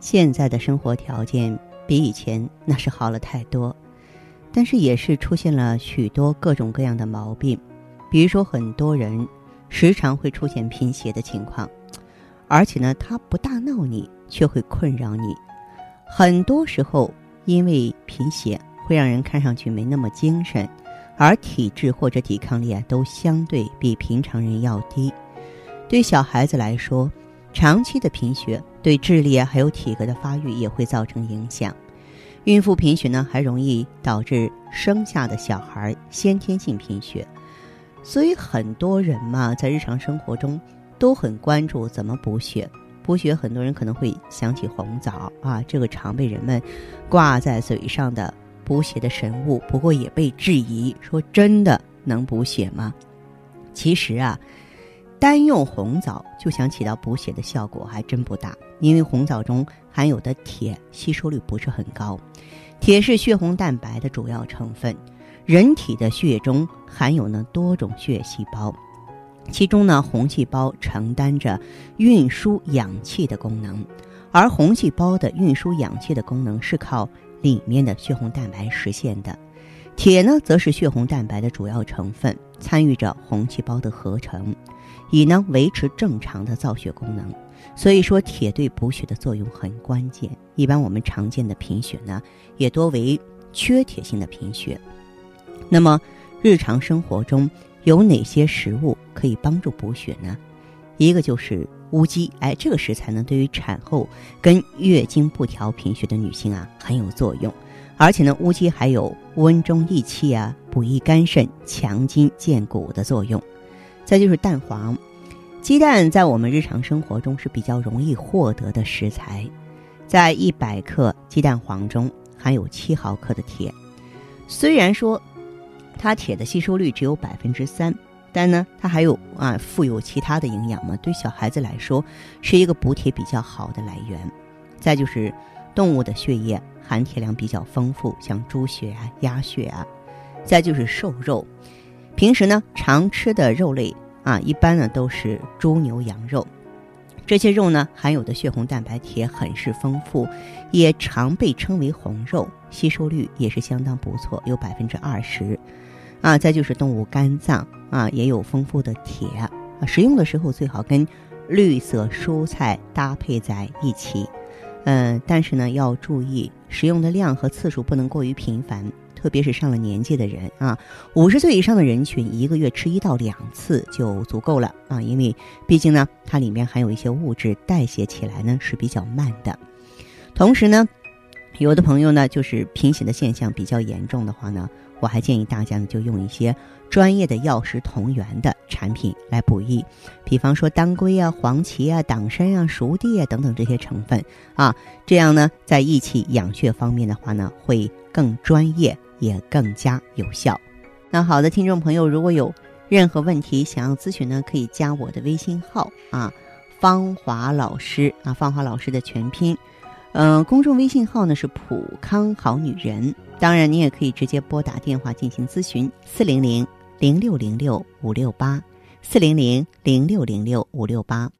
现在的生活条件比以前那是好了太多，但是也是出现了许多各种各样的毛病，比如说很多人时常会出现贫血的情况，而且呢，他不大闹你，却会困扰你。很多时候，因为贫血会让人看上去没那么精神，而体质或者抵抗力啊都相对比平常人要低。对小孩子来说，长期的贫血。对智力，还有体格的发育也会造成影响。孕妇贫血呢，还容易导致生下的小孩先天性贫血。所以很多人嘛，在日常生活中都很关注怎么补血。补血，很多人可能会想起红枣啊，这个常被人们挂在嘴上的补血的神物。不过也被质疑说，真的能补血吗？其实啊。单用红枣就想起到补血的效果还真不大，因为红枣中含有的铁吸收率不是很高。铁是血红蛋白的主要成分，人体的血液中含有呢多种血细胞，其中呢红细胞承担着运输氧气的功能，而红细胞的运输氧气的功能是靠里面的血红蛋白实现的。铁呢则是血红蛋白的主要成分，参与着红细胞的合成。以呢维持正常的造血功能，所以说铁对补血的作用很关键。一般我们常见的贫血呢，也多为缺铁性的贫血。那么日常生活中有哪些食物可以帮助补血呢？一个就是乌鸡，哎，这个食材呢对于产后跟月经不调贫血的女性啊很有作用，而且呢乌鸡还有温中益气啊、补益肝肾、强筋健骨的作用。再就是蛋黄，鸡蛋在我们日常生活中是比较容易获得的食材，在一百克鸡蛋黄中含有七毫克的铁。虽然说它铁的吸收率只有百分之三，但呢，它还有啊富有其他的营养嘛，对小孩子来说是一个补铁比较好的来源。再就是动物的血液含铁量比较丰富，像猪血啊、鸭血啊。再就是瘦肉。平时呢，常吃的肉类啊，一般呢都是猪牛羊肉，这些肉呢含有的血红蛋白铁很是丰富，也常被称为红肉，吸收率也是相当不错，有百分之二十。啊，再就是动物肝脏啊，也有丰富的铁啊，食用的时候最好跟绿色蔬菜搭配在一起。嗯，但是呢要注意食用的量和次数不能过于频繁。特别是上了年纪的人啊，五十岁以上的人群，一个月吃一到两次就足够了啊，因为毕竟呢，它里面含有一些物质，代谢起来呢是比较慢的。同时呢，有的朋友呢，就是贫血的现象比较严重的话呢，我还建议大家呢，就用一些专业的药食同源的产品来补益，比方说当归啊、黄芪啊、党参啊、熟地啊等等这些成分啊，这样呢，在益气养血方面的话呢，会更专业。也更加有效。那好的，听众朋友，如果有任何问题想要咨询呢，可以加我的微信号啊，芳华老师啊，芳华老师的全拼。嗯，公众微信号呢是普康好女人。当然，你也可以直接拨打电话进行咨询：四零零零六零六五六八，四零零零六零六五六八。